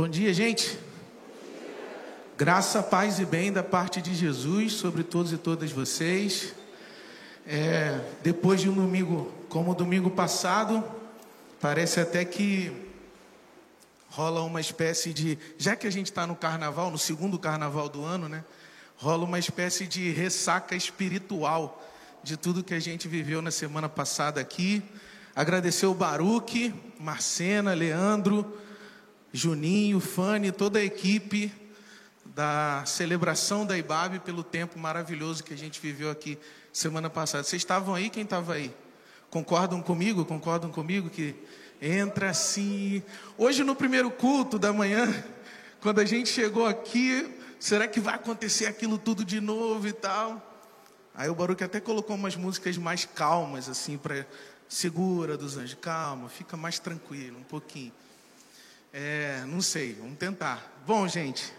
Bom dia, gente. Graça, paz e bem da parte de Jesus sobre todos e todas vocês. É, depois de um domingo como o domingo passado, parece até que rola uma espécie de. Já que a gente está no carnaval, no segundo carnaval do ano, né? Rola uma espécie de ressaca espiritual de tudo que a gente viveu na semana passada aqui. Agradecer o Baruque, Marcena, Leandro, Juninho, Fane, toda a equipe da celebração da IBAB pelo tempo maravilhoso que a gente viveu aqui semana passada. Vocês estavam aí? Quem estava aí? Concordam comigo? Concordam comigo que entra assim? Hoje no primeiro culto da manhã, quando a gente chegou aqui, será que vai acontecer aquilo tudo de novo e tal? Aí o Baruque até colocou umas músicas mais calmas assim para segura dos anjos, calma, fica mais tranquilo um pouquinho. É, não sei, vamos tentar. Bom, gente,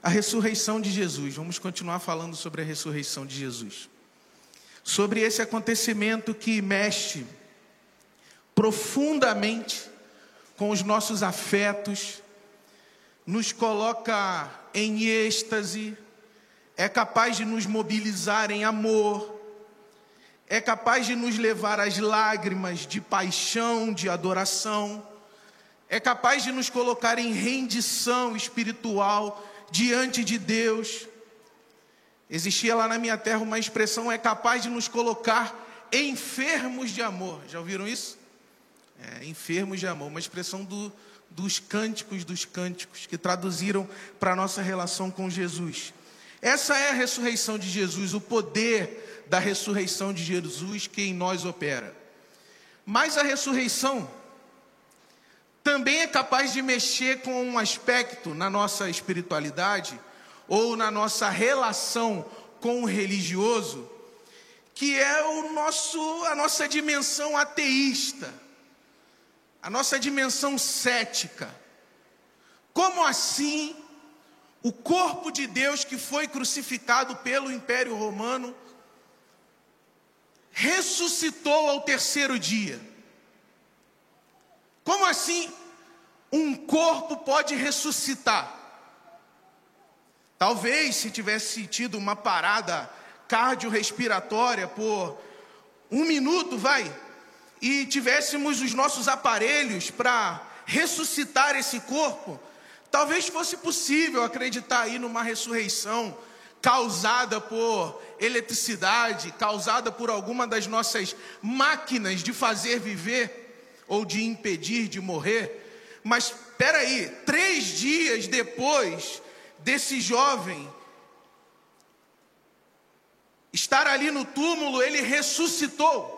a ressurreição de Jesus, vamos continuar falando sobre a ressurreição de Jesus. Sobre esse acontecimento que mexe profundamente com os nossos afetos, nos coloca em êxtase, é capaz de nos mobilizar em amor, é capaz de nos levar às lágrimas de paixão, de adoração é capaz de nos colocar em rendição espiritual diante de Deus. Existia lá na minha terra uma expressão: é capaz de nos colocar enfermos de amor. Já ouviram isso? É, enfermos de amor, uma expressão do, dos cânticos dos cânticos que traduziram para a nossa relação com Jesus. Essa é a ressurreição de Jesus, o poder da ressurreição de Jesus que em nós opera. Mas a ressurreição também é capaz de mexer com um aspecto na nossa espiritualidade ou na nossa relação com o religioso, que é o nosso, a nossa dimensão ateísta, a nossa dimensão cética. Como assim o corpo de Deus que foi crucificado pelo Império Romano ressuscitou ao terceiro dia? Como assim um corpo pode ressuscitar? Talvez se tivesse tido uma parada cardiorrespiratória por um minuto, vai, e tivéssemos os nossos aparelhos para ressuscitar esse corpo, talvez fosse possível acreditar aí numa ressurreição causada por eletricidade, causada por alguma das nossas máquinas de fazer viver ou de impedir de morrer. Mas espera aí, três dias depois desse jovem estar ali no túmulo, ele ressuscitou.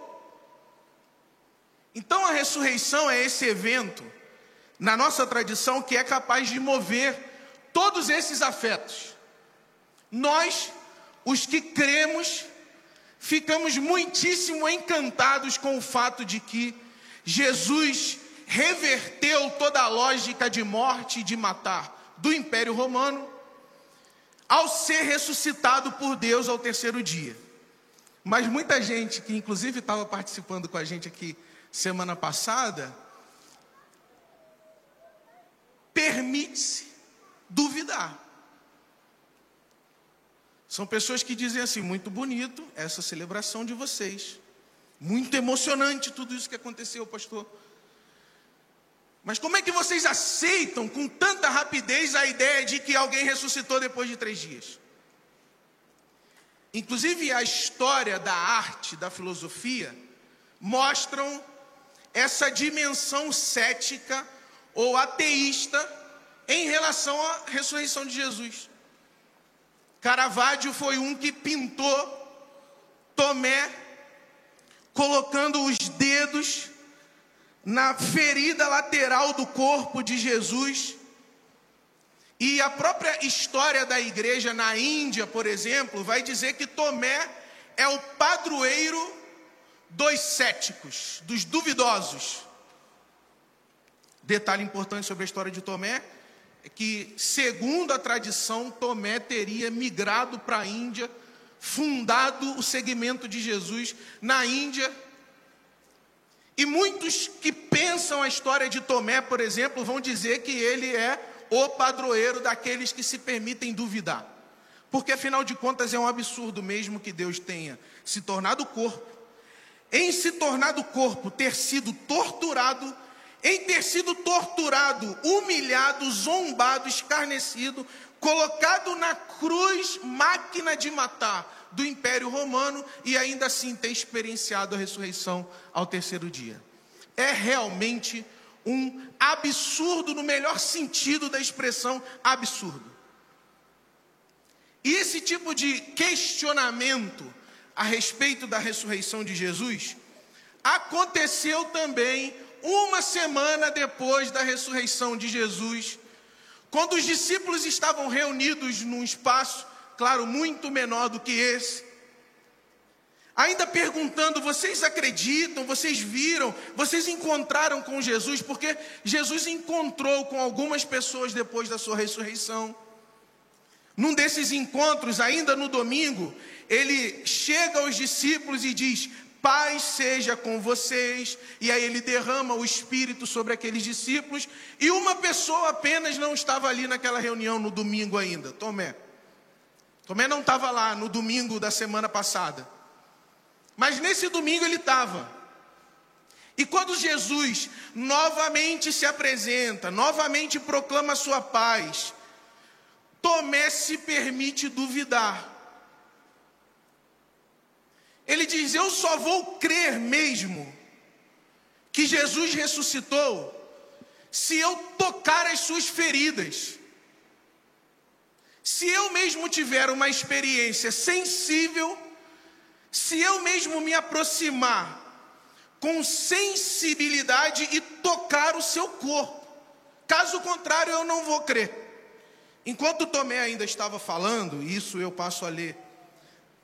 Então a ressurreição é esse evento, na nossa tradição, que é capaz de mover todos esses afetos. Nós, os que cremos, ficamos muitíssimo encantados com o fato de que Jesus reverteu toda a lógica de morte e de matar do Império Romano ao ser ressuscitado por Deus ao terceiro dia. Mas muita gente que inclusive estava participando com a gente aqui semana passada permite-se duvidar. São pessoas que dizem assim: muito bonito essa celebração de vocês. Muito emocionante tudo isso que aconteceu, pastor. Mas como é que vocês aceitam com tanta rapidez a ideia de que alguém ressuscitou depois de três dias? Inclusive a história da arte, da filosofia, mostram essa dimensão cética ou ateísta em relação à ressurreição de Jesus. Caravaggio foi um que pintou Tomé colocando os dedos na ferida lateral do corpo de Jesus. E a própria história da igreja na Índia, por exemplo, vai dizer que Tomé é o padroeiro dos céticos, dos duvidosos. Detalhe importante sobre a história de Tomé é que, segundo a tradição, Tomé teria migrado para a Índia fundado o segmento de Jesus na Índia. E muitos que pensam a história de Tomé, por exemplo, vão dizer que ele é o padroeiro daqueles que se permitem duvidar. Porque afinal de contas é um absurdo mesmo que Deus tenha se tornado corpo, em se tornado corpo, ter sido torturado, em ter sido torturado, humilhado, zombado, escarnecido, colocado na cruz, máquina de matar do Império Romano e ainda assim ter experienciado a ressurreição ao terceiro dia. É realmente um absurdo, no melhor sentido da expressão absurdo. E esse tipo de questionamento a respeito da ressurreição de Jesus aconteceu também uma semana depois da ressurreição de Jesus, quando os discípulos estavam reunidos num espaço, claro, muito menor do que esse, ainda perguntando: vocês acreditam? Vocês viram? Vocês encontraram com Jesus? Porque Jesus encontrou com algumas pessoas depois da sua ressurreição. Num desses encontros, ainda no domingo, ele chega aos discípulos e diz: Paz seja com vocês. E aí ele derrama o Espírito sobre aqueles discípulos. E uma pessoa apenas não estava ali naquela reunião no domingo ainda: Tomé. Tomé não estava lá no domingo da semana passada. Mas nesse domingo ele estava. E quando Jesus novamente se apresenta, novamente proclama sua paz, Tomé se permite duvidar. Ele diz: Eu só vou crer mesmo que Jesus ressuscitou se eu tocar as suas feridas. Se eu mesmo tiver uma experiência sensível, se eu mesmo me aproximar com sensibilidade e tocar o seu corpo. Caso contrário, eu não vou crer. Enquanto Tomé ainda estava falando, isso eu passo a ler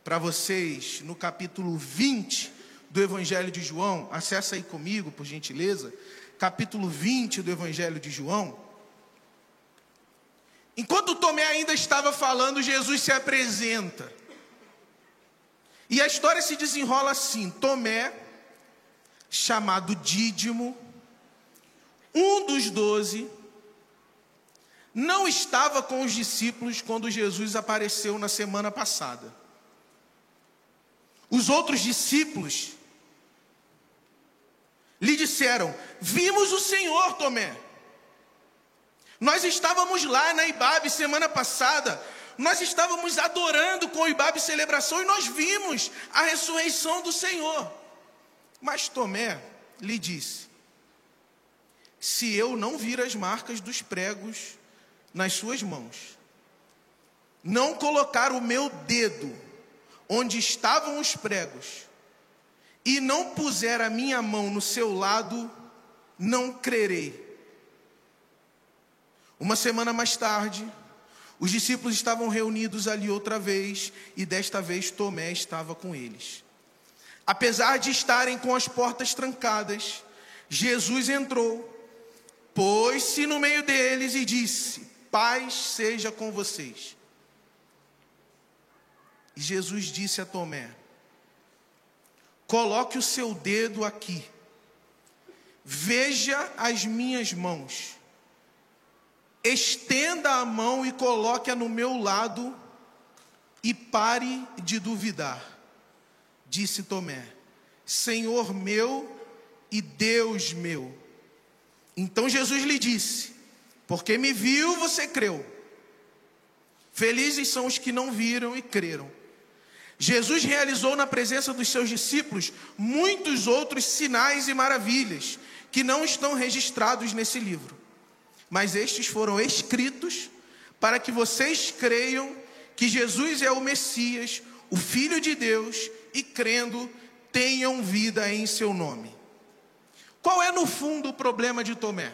para vocês no capítulo 20 do Evangelho de João. Acessa aí comigo, por gentileza. Capítulo 20 do Evangelho de João. Enquanto Tomé ainda estava falando, Jesus se apresenta. E a história se desenrola assim: Tomé, chamado Dídimo, um dos doze, não estava com os discípulos quando Jesus apareceu na semana passada. Os outros discípulos lhe disseram: Vimos o Senhor, Tomé. Nós estávamos lá na Ibabe semana passada, nós estávamos adorando com o Ibabe celebração e nós vimos a ressurreição do Senhor. Mas Tomé lhe disse: Se eu não vir as marcas dos pregos nas suas mãos, não colocar o meu dedo onde estavam os pregos, e não puser a minha mão no seu lado, não crerei. Uma semana mais tarde, os discípulos estavam reunidos ali outra vez, e desta vez Tomé estava com eles. Apesar de estarem com as portas trancadas, Jesus entrou, pôs-se no meio deles e disse: Paz seja com vocês. E Jesus disse a Tomé: Coloque o seu dedo aqui, veja as minhas mãos, estenda a mão e coloque-a no meu lado, e pare de duvidar. Disse Tomé: Senhor meu e Deus meu. Então Jesus lhe disse: Porque me viu, você creu. Felizes são os que não viram e creram. Jesus realizou na presença dos seus discípulos muitos outros sinais e maravilhas que não estão registrados nesse livro. Mas estes foram escritos para que vocês creiam que Jesus é o Messias, o Filho de Deus, e crendo, tenham vida em seu nome. Qual é, no fundo, o problema de Tomé?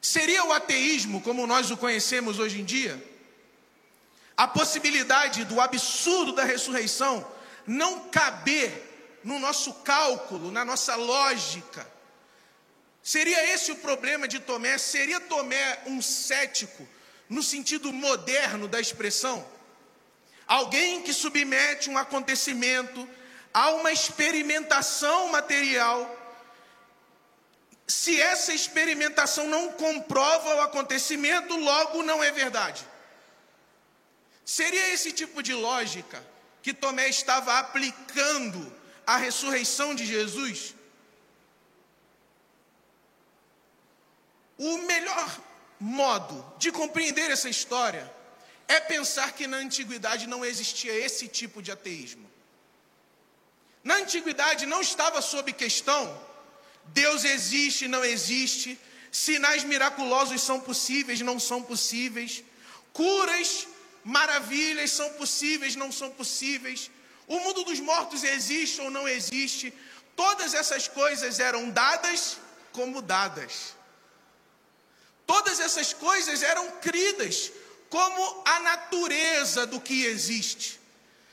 Seria o ateísmo como nós o conhecemos hoje em dia? A possibilidade do absurdo da ressurreição não caber no nosso cálculo, na nossa lógica. Seria esse o problema de Tomé? Seria Tomé um cético no sentido moderno da expressão? Alguém que submete um acontecimento a uma experimentação material se essa experimentação não comprova o acontecimento, logo não é verdade. Seria esse tipo de lógica que Tomé estava aplicando à ressurreição de Jesus? O melhor modo de compreender essa história é pensar que na antiguidade não existia esse tipo de ateísmo. Na antiguidade não estava sob questão Deus existe, não existe, sinais miraculosos são possíveis, não são possíveis, curas, maravilhas são possíveis, não são possíveis, o mundo dos mortos existe ou não existe, todas essas coisas eram dadas como dadas. Todas essas coisas eram cridas como a natureza do que existe.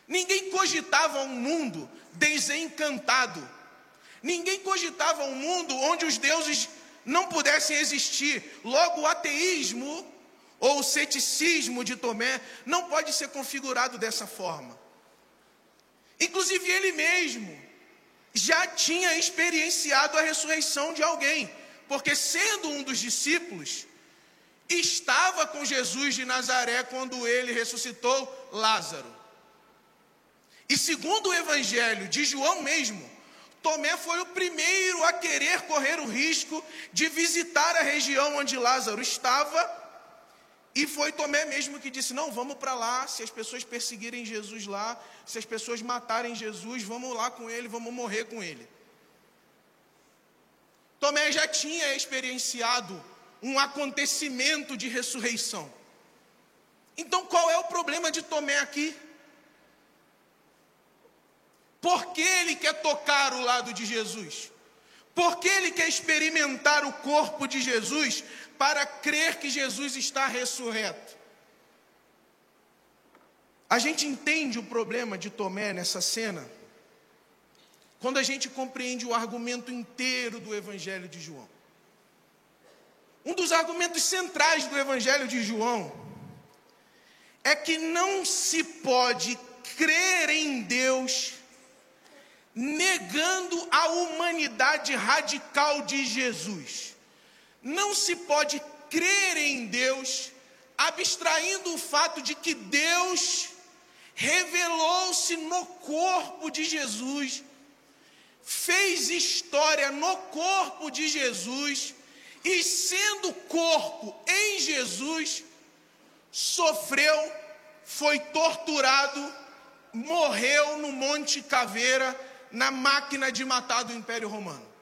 Ninguém cogitava um mundo desencantado. Ninguém cogitava um mundo onde os deuses não pudessem existir. Logo, o ateísmo ou o ceticismo de Tomé não pode ser configurado dessa forma. Inclusive, ele mesmo já tinha experienciado a ressurreição de alguém, porque, sendo um dos discípulos, estava com Jesus de Nazaré quando ele ressuscitou Lázaro. E segundo o evangelho de João mesmo, Tomé foi o primeiro a querer correr o risco de visitar a região onde Lázaro estava. E foi Tomé mesmo que disse: Não, vamos para lá. Se as pessoas perseguirem Jesus lá, se as pessoas matarem Jesus, vamos lá com ele, vamos morrer com ele. Tomé já tinha experienciado um acontecimento de ressurreição. Então qual é o problema de Tomé aqui? Por que ele quer tocar o lado de Jesus? Por que ele quer experimentar o corpo de Jesus para crer que Jesus está ressurreto? A gente entende o problema de Tomé nessa cena quando a gente compreende o argumento inteiro do Evangelho de João. Um dos argumentos centrais do Evangelho de João é que não se pode crer em Deus negando a humanidade radical de Jesus. Não se pode crer em Deus abstraindo o fato de que Deus revelou-se no corpo de Jesus, fez história no corpo de Jesus e, sendo corpo em Jesus, sofreu, foi torturado, morreu no Monte Caveira na máquina de matar do Império Romano.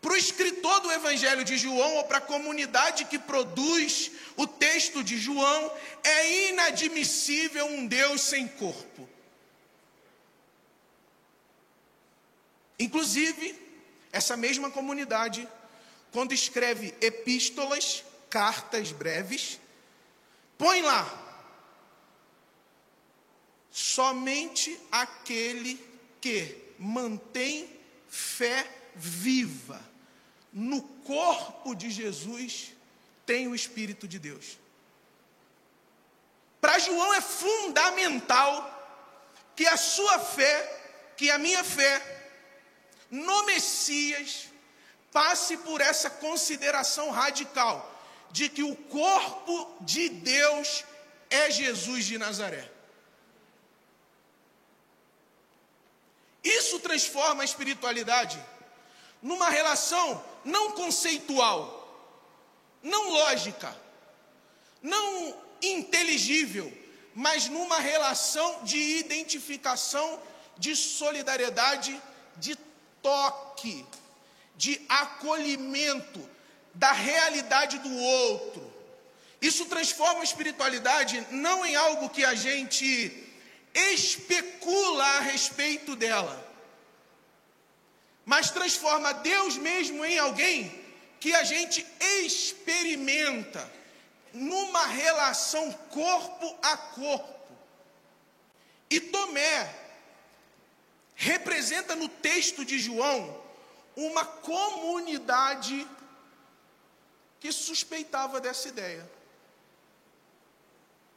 Para o escritor do Evangelho de João, ou para a comunidade que produz o texto de João, é inadmissível um Deus sem corpo. Inclusive, essa mesma comunidade, quando escreve epístolas, cartas breves, põe lá: somente aquele que mantém fé viva. No corpo de Jesus tem o Espírito de Deus. Para João é fundamental que a sua fé, que a minha fé, no Messias, passe por essa consideração radical de que o corpo de Deus é Jesus de Nazaré. Isso transforma a espiritualidade numa relação não conceitual, não lógica, não inteligível, mas numa relação de identificação, de solidariedade, de toque, de acolhimento da realidade do outro. Isso transforma a espiritualidade não em algo que a gente especula a respeito dela, mas transforma Deus mesmo em alguém que a gente experimenta numa relação corpo a corpo. E Tomé representa no texto de João uma comunidade que suspeitava dessa ideia.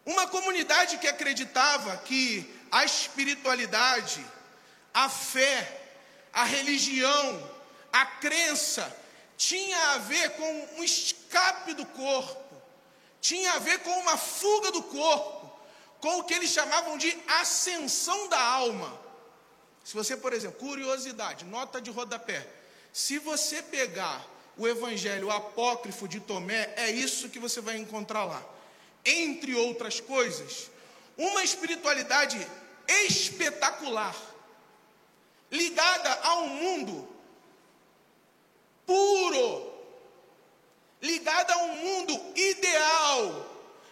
Uma comunidade que acreditava que a espiritualidade, a fé, a religião, a crença tinha a ver com um escape do corpo, tinha a ver com uma fuga do corpo, com o que eles chamavam de ascensão da alma. Se você, por exemplo, curiosidade, nota de rodapé, se você pegar o evangelho apócrifo de Tomé, é isso que você vai encontrar lá. Entre outras coisas, uma espiritualidade espetacular, ligada a um mundo puro, ligada a um mundo ideal,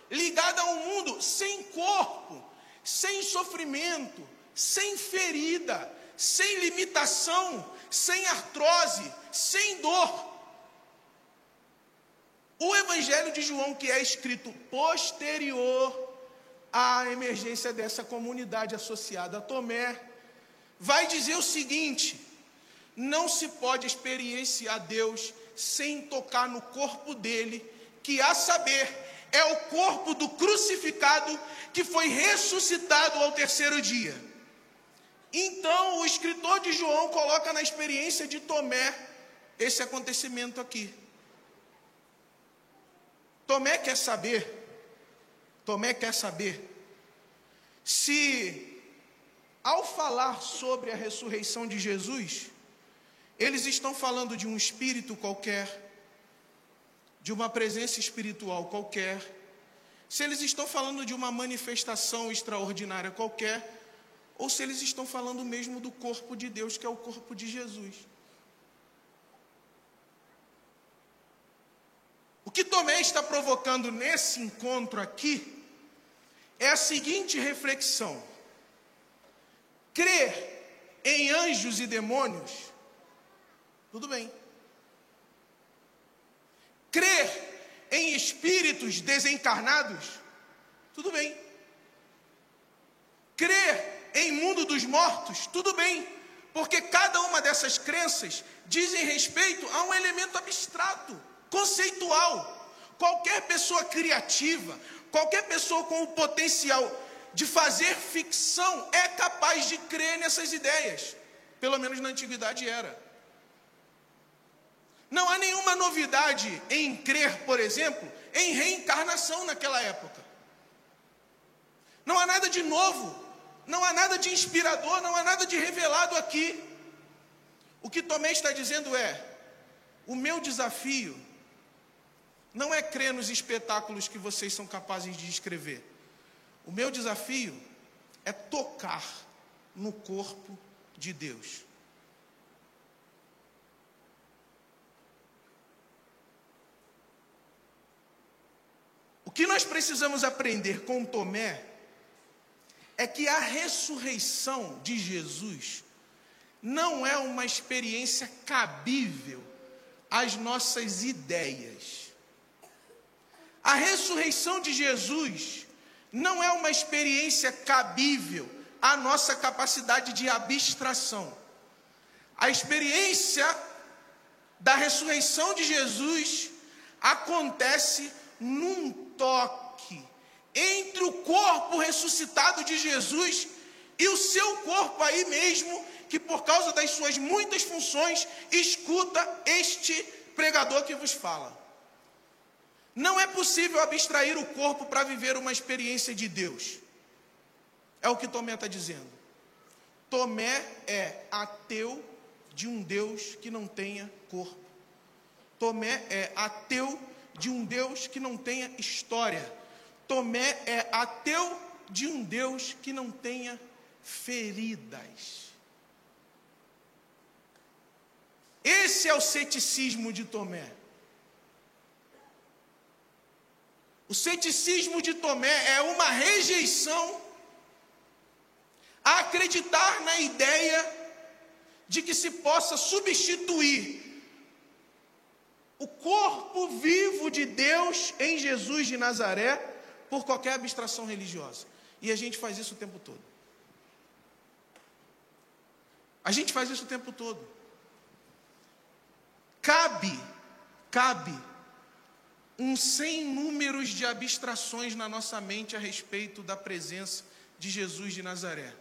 ligada a um mundo sem corpo, sem sofrimento, sem ferida, sem limitação, sem artrose, sem dor. O Evangelho de João, que é escrito posterior à emergência dessa comunidade associada a Tomé, vai dizer o seguinte: não se pode experienciar Deus sem tocar no corpo dele, que a saber, é o corpo do crucificado que foi ressuscitado ao terceiro dia. Então, o escritor de João coloca na experiência de Tomé esse acontecimento aqui. Tomé quer saber Tomé quer saber se, ao falar sobre a ressurreição de Jesus, eles estão falando de um espírito qualquer, de uma presença espiritual qualquer, se eles estão falando de uma manifestação extraordinária qualquer, ou se eles estão falando mesmo do corpo de Deus, que é o corpo de Jesus. O que Tomé está provocando nesse encontro aqui é a seguinte reflexão: crer em anjos e demônios, tudo bem. Crer em espíritos desencarnados, tudo bem. Crer em mundo dos mortos, tudo bem, porque cada uma dessas crenças dizem respeito a um elemento abstrato, conceitual. Qualquer pessoa criativa, Qualquer pessoa com o potencial de fazer ficção é capaz de crer nessas ideias. Pelo menos na antiguidade era. Não há nenhuma novidade em crer, por exemplo, em reencarnação naquela época. Não há nada de novo, não há nada de inspirador, não há nada de revelado aqui. O que Tomé está dizendo é: o meu desafio não é crer nos espetáculos que vocês são capazes de escrever. O meu desafio é tocar no corpo de Deus. O que nós precisamos aprender com Tomé é que a ressurreição de Jesus não é uma experiência cabível às nossas ideias. A ressurreição de Jesus não é uma experiência cabível à nossa capacidade de abstração. A experiência da ressurreição de Jesus acontece num toque entre o corpo ressuscitado de Jesus e o seu corpo aí mesmo, que por causa das suas muitas funções escuta este pregador que vos fala. Não é possível abstrair o corpo para viver uma experiência de Deus. É o que Tomé está dizendo. Tomé é ateu de um Deus que não tenha corpo. Tomé é ateu de um Deus que não tenha história. Tomé é ateu de um Deus que não tenha feridas. Esse é o ceticismo de Tomé. O ceticismo de Tomé é uma rejeição a acreditar na ideia de que se possa substituir o corpo vivo de Deus em Jesus de Nazaré por qualquer abstração religiosa. E a gente faz isso o tempo todo. A gente faz isso o tempo todo. Cabe, cabe um sem números de abstrações na nossa mente a respeito da presença de Jesus de Nazaré.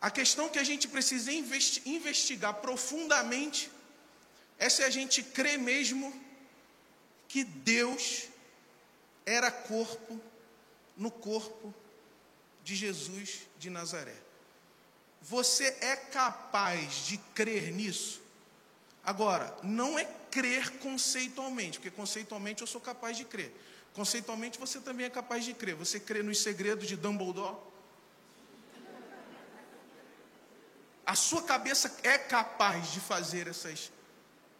A questão que a gente precisa investigar profundamente é a gente crer mesmo que Deus era corpo no corpo de Jesus de Nazaré. Você é capaz de crer nisso? Agora, não é crer conceitualmente, porque conceitualmente eu sou capaz de crer. Conceitualmente você também é capaz de crer. Você crê nos segredos de Dumbledore? A sua cabeça é capaz de fazer essas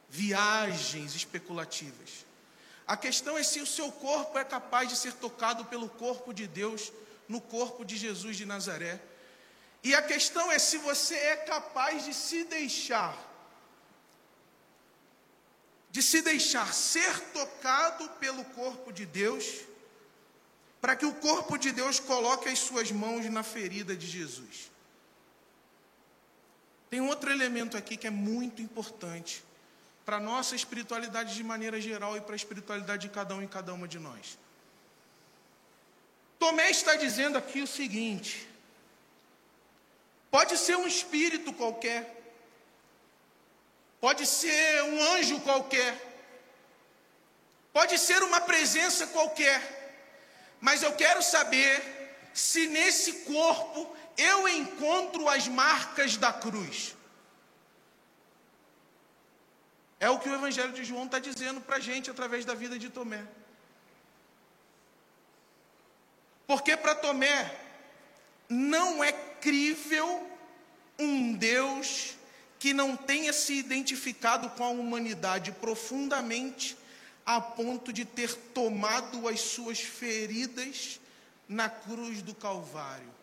viagens especulativas. A questão é se o seu corpo é capaz de ser tocado pelo corpo de Deus no corpo de Jesus de Nazaré. E a questão é se você é capaz de se deixar de se deixar ser tocado pelo corpo de Deus, para que o corpo de Deus coloque as suas mãos na ferida de Jesus. Tem outro elemento aqui que é muito importante para a nossa espiritualidade de maneira geral e para a espiritualidade de cada um e cada uma de nós. Tomé está dizendo aqui o seguinte: pode ser um espírito qualquer, pode ser um anjo qualquer, pode ser uma presença qualquer, mas eu quero saber se nesse corpo eu encontro as marcas da cruz. É o que o Evangelho de João está dizendo para a gente através da vida de Tomé. Porque para Tomé não é crível um Deus que não tenha se identificado com a humanidade profundamente a ponto de ter tomado as suas feridas na cruz do Calvário.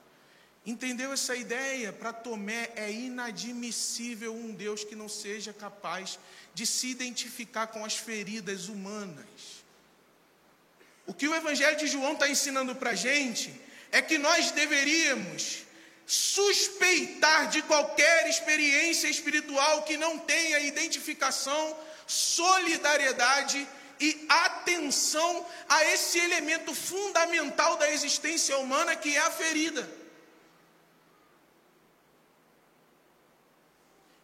Entendeu essa ideia? Para Tomé é inadmissível um Deus que não seja capaz de se identificar com as feridas humanas. O que o Evangelho de João está ensinando para a gente é que nós deveríamos suspeitar de qualquer experiência espiritual que não tenha identificação, solidariedade e atenção a esse elemento fundamental da existência humana que é a ferida.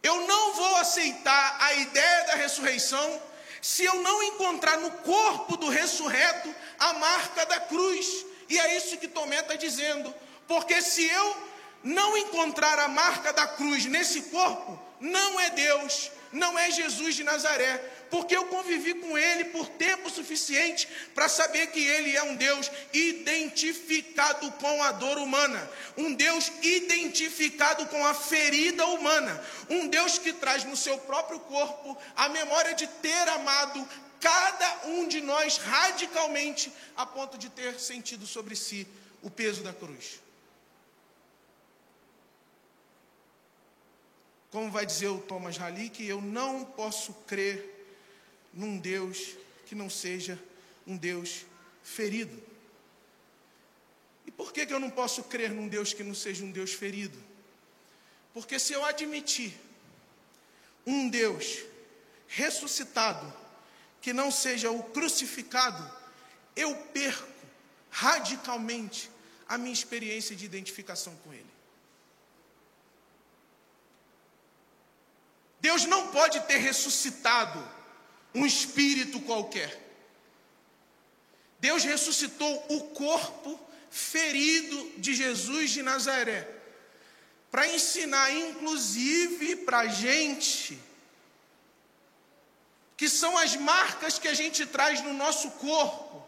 Eu não vou aceitar a ideia da ressurreição se eu não encontrar no corpo do ressurreto a marca da cruz. E é isso que Tomé está dizendo. Porque se eu não encontrar a marca da cruz nesse corpo, não é Deus, não é Jesus de Nazaré, porque eu convivi com ele por tempo suficiente para saber que ele é um Deus identificado com a dor humana, um Deus identificado com a ferida humana, um Deus que traz no seu próprio corpo a memória de ter amado cada um de nós radicalmente, a ponto de ter sentido sobre si o peso da cruz. Como vai dizer o Thomas Halick, eu não posso crer num Deus que não seja um Deus ferido. E por que, que eu não posso crer num Deus que não seja um Deus ferido? Porque se eu admitir um Deus ressuscitado, que não seja o crucificado, eu perco radicalmente a minha experiência de identificação com Ele. Deus não pode ter ressuscitado um espírito qualquer. Deus ressuscitou o corpo ferido de Jesus de Nazaré, para ensinar, inclusive, para a gente, que são as marcas que a gente traz no nosso corpo,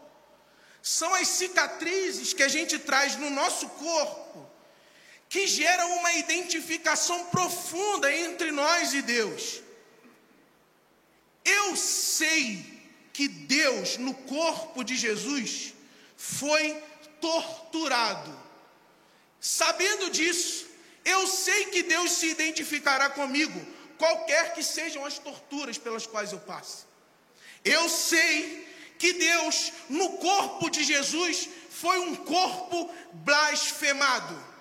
são as cicatrizes que a gente traz no nosso corpo, que geram uma identificação profunda entre nós e Deus. Eu sei que Deus, no corpo de Jesus, foi torturado. Sabendo disso, eu sei que Deus se identificará comigo, qualquer que sejam as torturas pelas quais eu passe. Eu sei que Deus, no corpo de Jesus, foi um corpo blasfemado.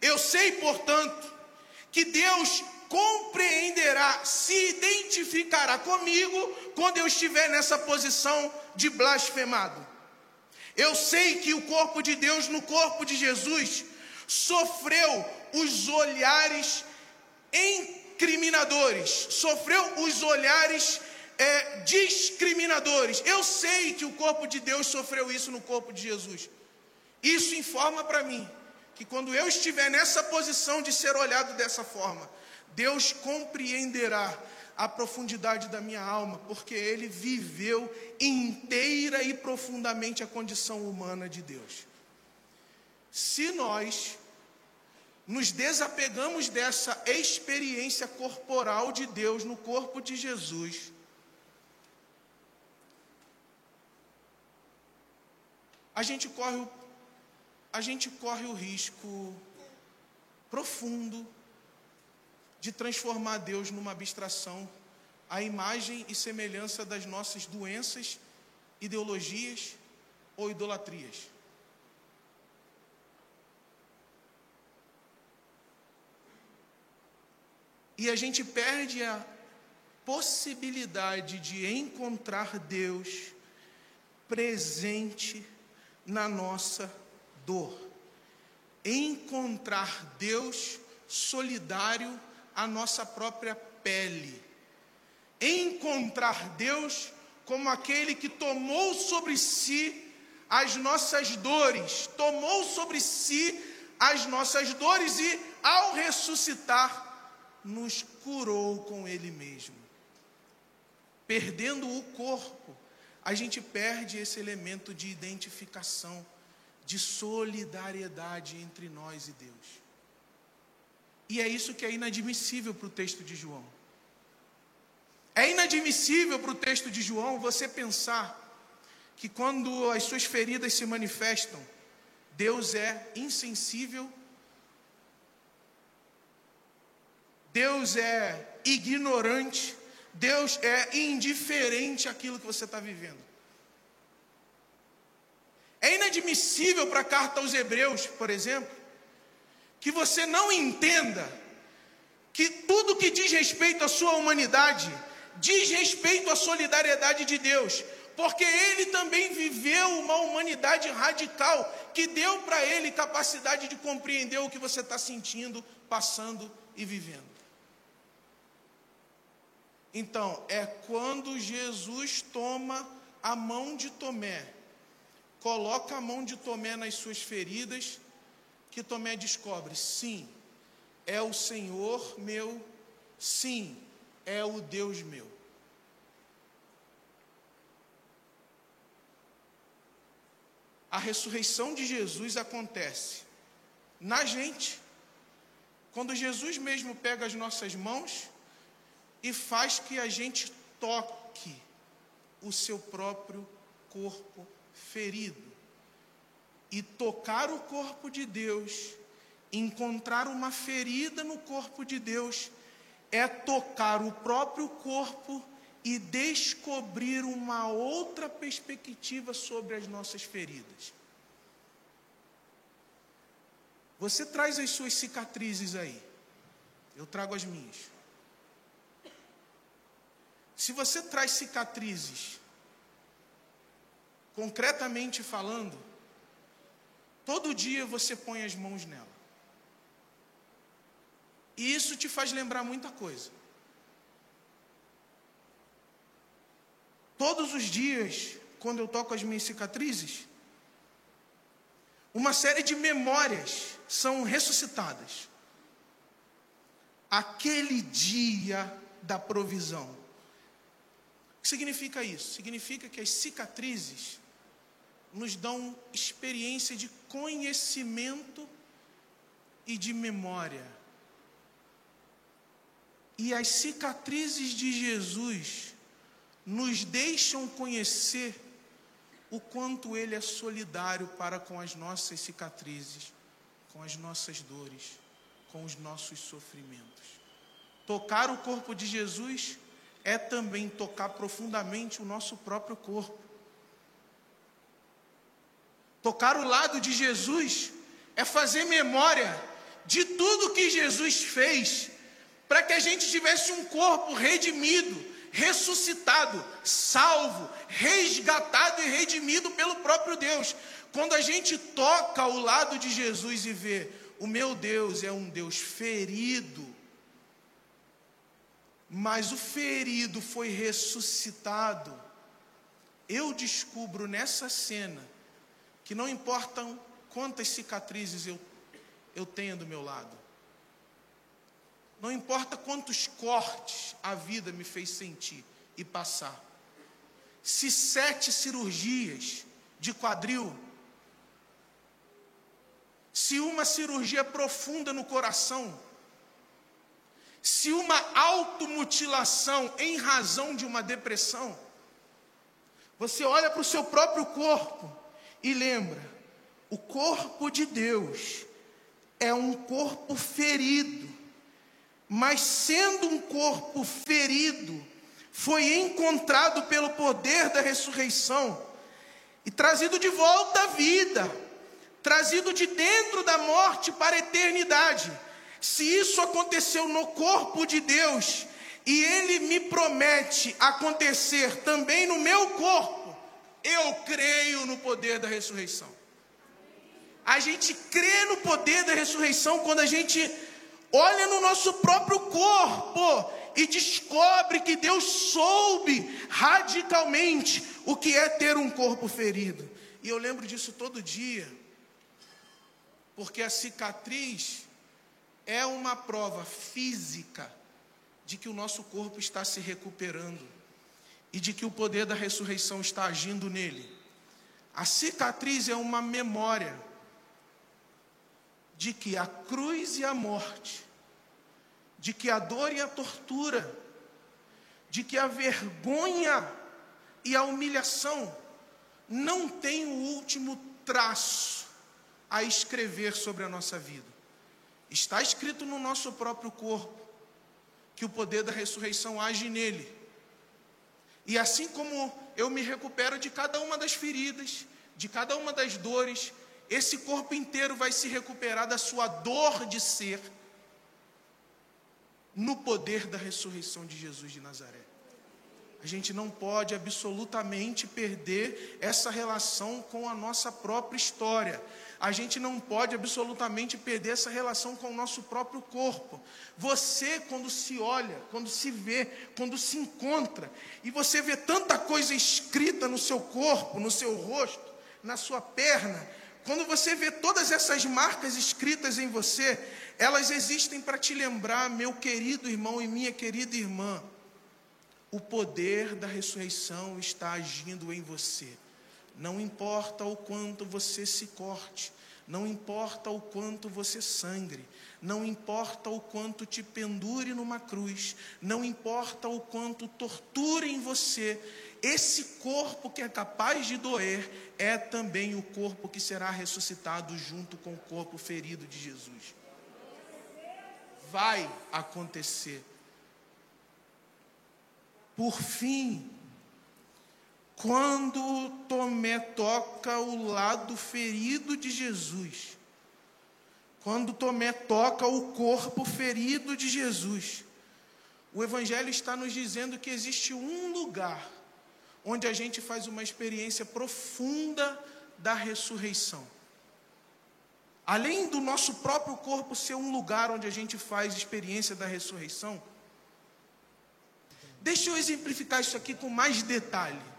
Eu sei, portanto, que Deus compreenderá, se identificará comigo quando eu estiver nessa posição de blasfemado. Eu sei que o corpo de Deus no corpo de Jesus sofreu os olhares incriminadores, sofreu os olhares é, discriminadores. Eu sei que o corpo de Deus sofreu isso no corpo de Jesus. Isso informa para mim que quando eu estiver nessa posição de ser olhado dessa forma, Deus compreenderá a profundidade da minha alma, porque Ele viveu inteira e profundamente a condição humana de Deus. Se nós nos desapegamos dessa experiência corporal de Deus no corpo de Jesus, a gente corre o, a gente corre o risco profundo de transformar Deus numa abstração, a imagem e semelhança das nossas doenças, ideologias ou idolatrias. E a gente perde a possibilidade de encontrar Deus presente na nossa dor. Encontrar Deus solidário à nossa própria pele. Encontrar Deus como aquele que tomou sobre si as nossas dores, tomou sobre si as nossas dores e, ao ressuscitar, nos curou com Ele mesmo. Perdendo o corpo, a gente perde esse elemento de identificação, de solidariedade entre nós e Deus. E é isso que é inadmissível para o texto de João. É inadmissível para o texto de João você pensar que quando as suas feridas se manifestam, Deus é insensível Deus é ignorante, Deus é indiferente àquilo que você está vivendo. É inadmissível para a carta aos Hebreus, por exemplo, que você não entenda que tudo que diz respeito à sua humanidade diz respeito à solidariedade de Deus, porque ele também viveu uma humanidade radical que deu para ele capacidade de compreender o que você está sentindo, passando e vivendo. Então, é quando Jesus toma a mão de Tomé, coloca a mão de Tomé nas suas feridas, que Tomé descobre: sim, é o Senhor meu, sim, é o Deus meu. A ressurreição de Jesus acontece na gente. Quando Jesus mesmo pega as nossas mãos e faz que a gente toque o seu próprio corpo ferido. E tocar o corpo de Deus, encontrar uma ferida no corpo de Deus, é tocar o próprio corpo e descobrir uma outra perspectiva sobre as nossas feridas. Você traz as suas cicatrizes aí, eu trago as minhas. Se você traz cicatrizes, concretamente falando, todo dia você põe as mãos nela. E isso te faz lembrar muita coisa. Todos os dias, quando eu toco as minhas cicatrizes, uma série de memórias são ressuscitadas. Aquele dia da provisão que significa isso? Significa que as cicatrizes nos dão experiência de conhecimento e de memória. E as cicatrizes de Jesus nos deixam conhecer o quanto Ele é solidário para com as nossas cicatrizes, com as nossas dores, com os nossos sofrimentos. Tocar o corpo de Jesus é também tocar profundamente o nosso próprio corpo. Tocar o lado de Jesus é fazer memória de tudo que Jesus fez para que a gente tivesse um corpo redimido, ressuscitado, salvo, resgatado e redimido pelo próprio Deus. Quando a gente toca o lado de Jesus e vê, o meu Deus é um Deus ferido, mas o ferido foi ressuscitado, eu descubro nessa cena que não importam quantas cicatrizes eu, eu tenha do meu lado, não importa quantos cortes a vida me fez sentir e passar, se sete cirurgias de quadril, se uma cirurgia profunda no coração, se uma automutilação em razão de uma depressão, você olha para o seu próprio corpo e lembra: o corpo de Deus é um corpo ferido, mas sendo um corpo ferido, foi encontrado pelo poder da ressurreição e trazido de volta à vida, trazido de dentro da morte para a eternidade. Se isso aconteceu no corpo de Deus, e Ele me promete acontecer também no meu corpo, eu creio no poder da ressurreição. A gente crê no poder da ressurreição quando a gente olha no nosso próprio corpo e descobre que Deus soube radicalmente o que é ter um corpo ferido. E eu lembro disso todo dia, porque a cicatriz é uma prova física de que o nosso corpo está se recuperando e de que o poder da ressurreição está agindo nele. A cicatriz é uma memória de que a cruz e a morte, de que a dor e a tortura, de que a vergonha e a humilhação não têm o último traço a escrever sobre a nossa vida. Está escrito no nosso próprio corpo que o poder da ressurreição age nele. E assim como eu me recupero de cada uma das feridas, de cada uma das dores, esse corpo inteiro vai se recuperar da sua dor de ser no poder da ressurreição de Jesus de Nazaré. A gente não pode absolutamente perder essa relação com a nossa própria história a gente não pode absolutamente perder essa relação com o nosso próprio corpo. Você, quando se olha, quando se vê, quando se encontra, e você vê tanta coisa escrita no seu corpo, no seu rosto, na sua perna, quando você vê todas essas marcas escritas em você, elas existem para te lembrar, meu querido irmão e minha querida irmã, o poder da ressurreição está agindo em você. Não importa o quanto você se corte, não importa o quanto você sangre, não importa o quanto te pendure numa cruz, não importa o quanto torturem você, esse corpo que é capaz de doer é também o corpo que será ressuscitado junto com o corpo ferido de Jesus. Vai acontecer. Por fim, quando Tomé toca o lado ferido de Jesus, quando Tomé toca o corpo ferido de Jesus, o Evangelho está nos dizendo que existe um lugar onde a gente faz uma experiência profunda da ressurreição. Além do nosso próprio corpo ser um lugar onde a gente faz experiência da ressurreição, deixa eu exemplificar isso aqui com mais detalhe.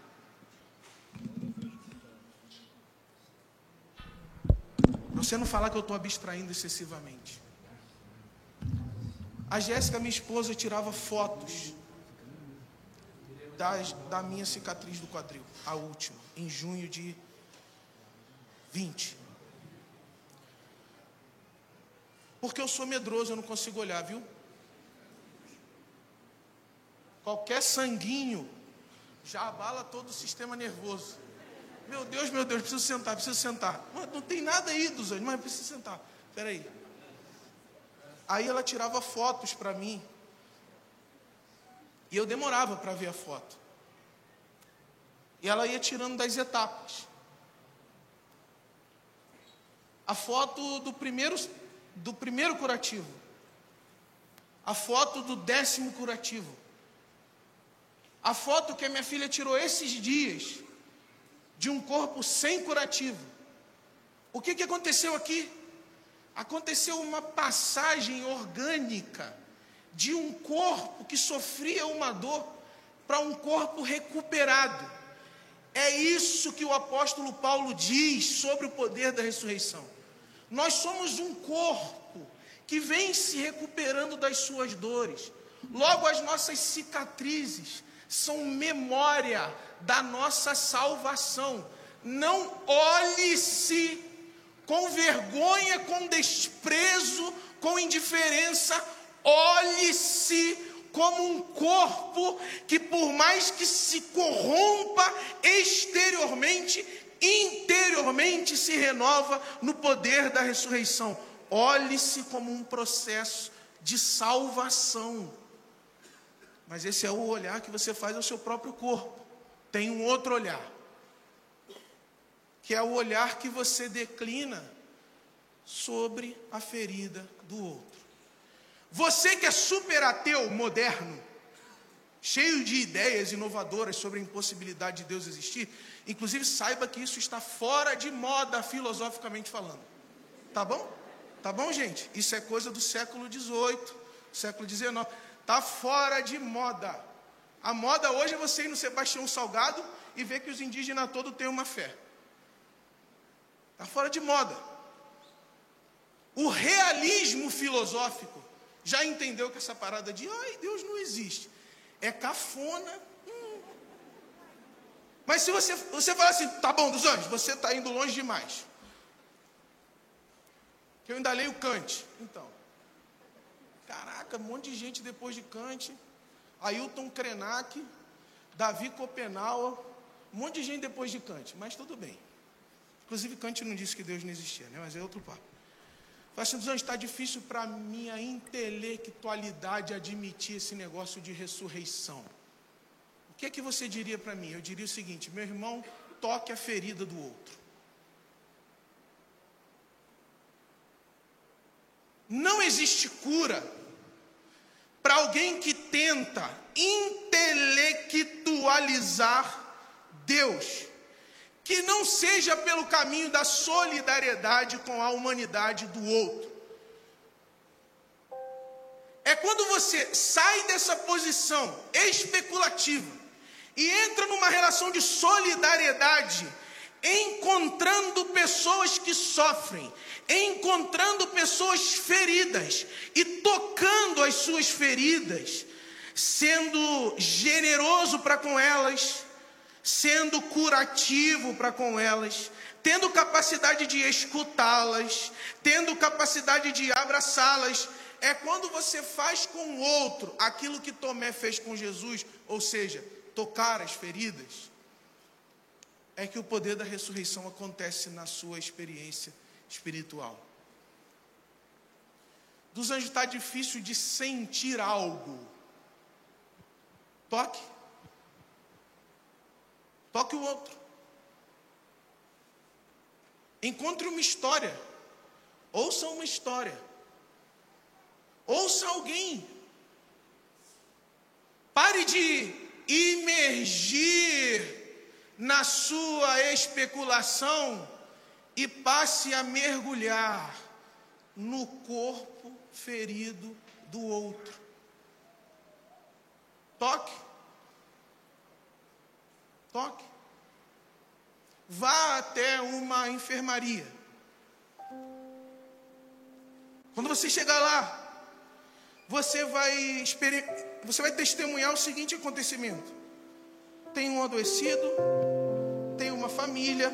Você não falar que eu estou abstraindo excessivamente. A Jéssica, minha esposa, tirava fotos das, da minha cicatriz do quadril, a última, em junho de 20. Porque eu sou medroso, eu não consigo olhar, viu? Qualquer sanguinho já abala todo o sistema nervoso. Meu Deus, meu Deus, preciso sentar, preciso sentar. Mas não tem nada aí dos olhos, mas preciso sentar. Espera aí. Aí ela tirava fotos para mim. E eu demorava para ver a foto. E ela ia tirando das etapas. A foto do primeiro, do primeiro curativo. A foto do décimo curativo. A foto que a minha filha tirou esses dias de um corpo sem curativo. O que, que aconteceu aqui? Aconteceu uma passagem orgânica de um corpo que sofria uma dor para um corpo recuperado. É isso que o apóstolo Paulo diz sobre o poder da ressurreição. Nós somos um corpo que vem se recuperando das suas dores. Logo, as nossas cicatrizes são memória da nossa salvação. Não olhe-se com vergonha, com desprezo, com indiferença, olhe-se como um corpo que, por mais que se corrompa exteriormente, interiormente se renova no poder da ressurreição. Olhe-se como um processo de salvação. Mas esse é o olhar que você faz ao seu próprio corpo. Tem um outro olhar, que é o olhar que você declina sobre a ferida do outro. Você que é super ateu moderno, cheio de ideias inovadoras sobre a impossibilidade de Deus existir, inclusive saiba que isso está fora de moda filosoficamente falando. Tá bom? Tá bom, gente? Isso é coisa do século XVIII, século XIX. Tá fora de moda. A moda hoje é você ir no Sebastião Salgado e ver que os indígenas todos têm uma fé. Está fora de moda. O realismo filosófico já entendeu que essa parada de ai, Deus não existe é cafona. Hum. Mas se você, você falar assim, tá bom, dos anjos, você está indo longe demais. Que eu ainda leio Kant. Então, caraca, um monte de gente depois de Kant. Ailton Krenak, Davi Copenau, um monte de gente depois de Kant, mas tudo bem. Inclusive, Kant não disse que Deus não existia, né? mas é outro papo. Fala assim, está difícil para minha intelectualidade admitir esse negócio de ressurreição. O que é que você diria para mim? Eu diria o seguinte: meu irmão, toque a ferida do outro. Não existe cura para alguém que tenta intelectualizar Deus que não seja pelo caminho da solidariedade com a humanidade do outro. É quando você sai dessa posição especulativa e entra numa relação de solidariedade, encontrando pessoas que sofrem, encontrando pessoas feridas e tocando as suas feridas, sendo generoso para com elas sendo curativo para com elas, tendo capacidade de escutá-las, tendo capacidade de abraçá-las. É quando você faz com o outro aquilo que Tomé fez com Jesus, ou seja, tocar as feridas, é que o poder da ressurreição acontece na sua experiência espiritual. Dos anjos está difícil de sentir algo. Toque. Toque o outro. Encontre uma história. Ouça uma história. Ouça alguém. Pare de imergir na sua especulação e passe a mergulhar no corpo ferido do outro. Toque. Toque. Vá até uma enfermaria. Quando você chegar lá, você vai, você vai testemunhar o seguinte acontecimento: tem um adoecido, tem uma família,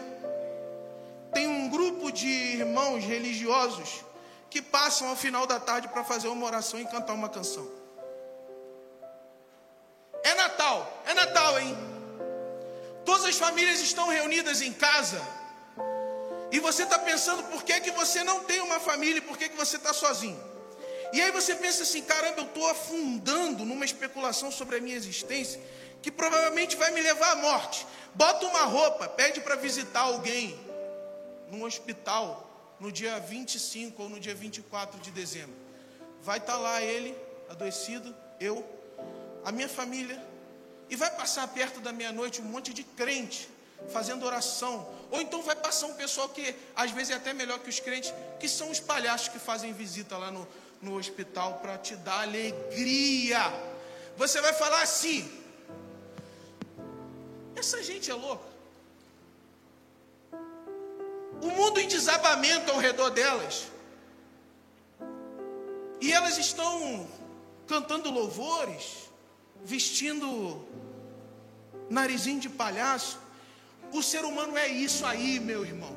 tem um grupo de irmãos religiosos que passam ao final da tarde para fazer uma oração e cantar uma canção. É Natal, é Natal, hein? Todas as famílias estão reunidas em casa. E você está pensando por que, que você não tem uma família e por que, que você está sozinho. E aí você pensa assim: caramba, eu estou afundando numa especulação sobre a minha existência que provavelmente vai me levar à morte. Bota uma roupa, pede para visitar alguém num hospital no dia 25 ou no dia 24 de dezembro. Vai estar tá lá ele, adoecido, eu, a minha família, e vai passar perto da meia-noite um monte de crente fazendo oração. Ou então vai passar um pessoal que às vezes é até melhor que os crentes, que são os palhaços que fazem visita lá no, no hospital para te dar alegria. Você vai falar assim: essa gente é louca. O mundo em desabamento ao redor delas. E elas estão cantando louvores, vestindo narizinho de palhaço. O ser humano é isso aí, meu irmão.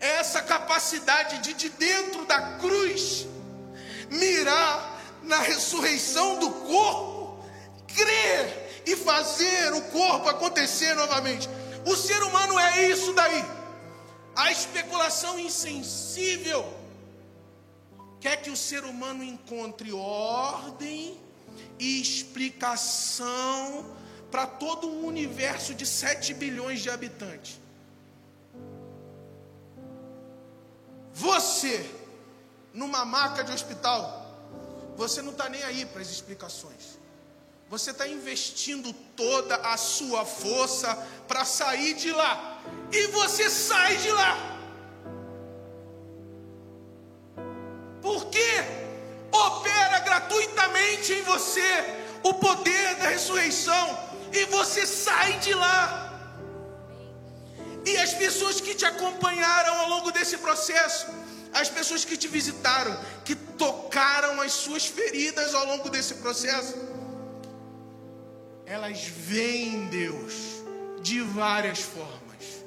É essa capacidade de, de dentro da cruz, mirar na ressurreição do corpo, crer e fazer o corpo acontecer novamente. O ser humano é isso daí. A especulação insensível quer que o ser humano encontre ordem e explicação para todo um universo de 7 bilhões de habitantes. Você, numa maca de hospital, você não está nem aí para as explicações. Você está investindo toda a sua força para sair de lá. E você sai de lá. Porque opera gratuitamente em você o poder da ressurreição e você sai de lá. E as pessoas que te acompanharam ao longo desse processo, as pessoas que te visitaram, que tocaram as suas feridas ao longo desse processo, elas veem Deus de várias formas.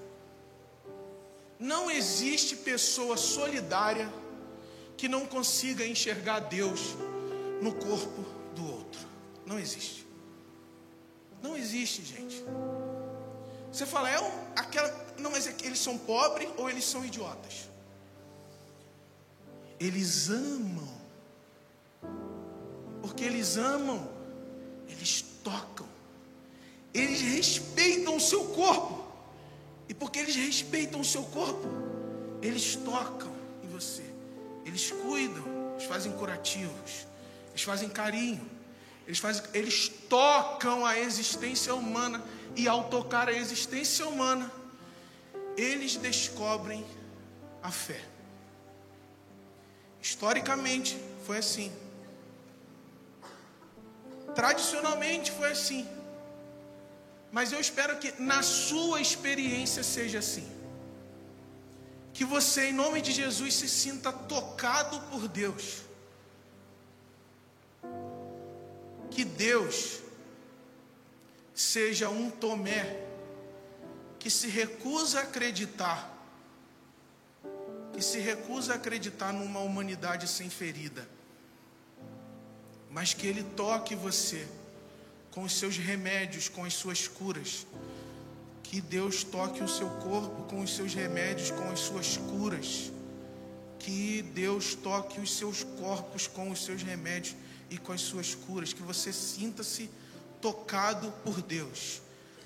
Não existe pessoa solidária que não consiga enxergar Deus no corpo do outro. Não existe. Não existe, gente. Você fala, é um, aquela. Não, mas é eles são pobres ou eles são idiotas? Eles amam. Porque eles amam, eles tocam. Eles respeitam o seu corpo. E porque eles respeitam o seu corpo, eles tocam em você. Eles cuidam, eles fazem curativos, eles fazem carinho, eles, fazem, eles tocam a existência humana e ao tocar a existência humana, eles descobrem a fé. Historicamente foi assim. Tradicionalmente foi assim. Mas eu espero que na sua experiência seja assim. Que você, em nome de Jesus, se sinta tocado por Deus. Que Deus seja um Tomé que se recusa a acreditar, que se recusa a acreditar numa humanidade sem ferida, mas que Ele toque você com os seus remédios, com as suas curas. Que Deus toque o seu corpo com os seus remédios, com as suas curas. Que Deus toque os seus corpos com os seus remédios e com as suas curas. Que você sinta-se tocado por Deus.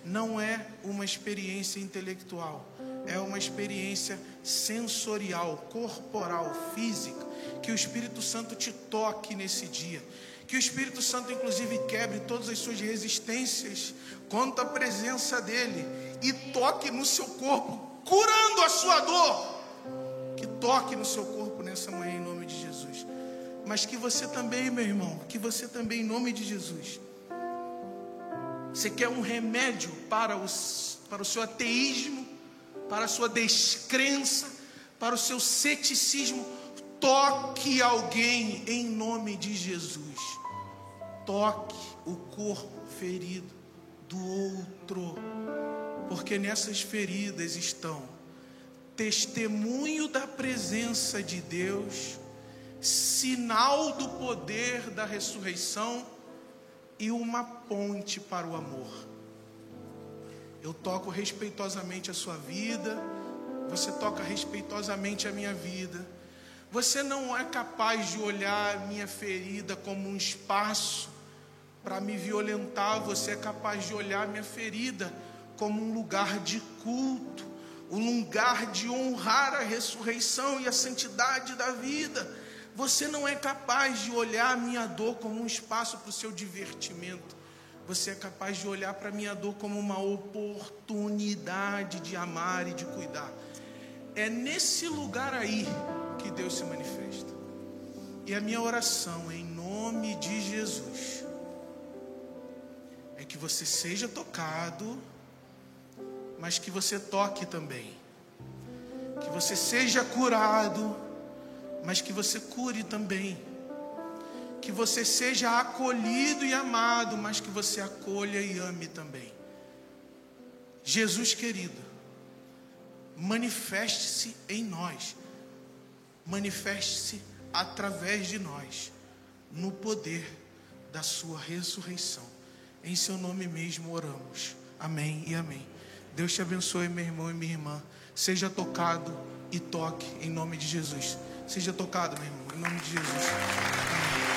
Não é uma experiência intelectual, é uma experiência sensorial, corporal, física. Que o Espírito Santo te toque nesse dia. Que o Espírito Santo, inclusive, quebre todas as suas resistências contra a presença dEle e toque no seu corpo, curando a sua dor. Que toque no seu corpo nessa manhã, em nome de Jesus. Mas que você também, meu irmão, que você também, em nome de Jesus, você quer um remédio para, os, para o seu ateísmo, para a sua descrença, para o seu ceticismo. Toque alguém em nome de Jesus. Toque o corpo ferido do outro, porque nessas feridas estão testemunho da presença de Deus, sinal do poder da ressurreição e uma ponte para o amor. Eu toco respeitosamente a sua vida, você toca respeitosamente a minha vida. Você não é capaz de olhar minha ferida como um espaço para me violentar, você é capaz de olhar minha ferida como um lugar de culto, um lugar de honrar a ressurreição e a santidade da vida. Você não é capaz de olhar a minha dor como um espaço para o seu divertimento. Você é capaz de olhar para a minha dor como uma oportunidade de amar e de cuidar. É nesse lugar aí que Deus se manifesta. E a minha oração em nome de Jesus que você seja tocado, mas que você toque também. Que você seja curado, mas que você cure também. Que você seja acolhido e amado, mas que você acolha e ame também. Jesus querido, manifeste-se em nós, manifeste-se através de nós, no poder da Sua ressurreição. Em Seu nome mesmo oramos. Amém e amém. Deus te abençoe, meu irmão e minha irmã. Seja tocado e toque em nome de Jesus. Seja tocado, meu irmão, em nome de Jesus. Amém.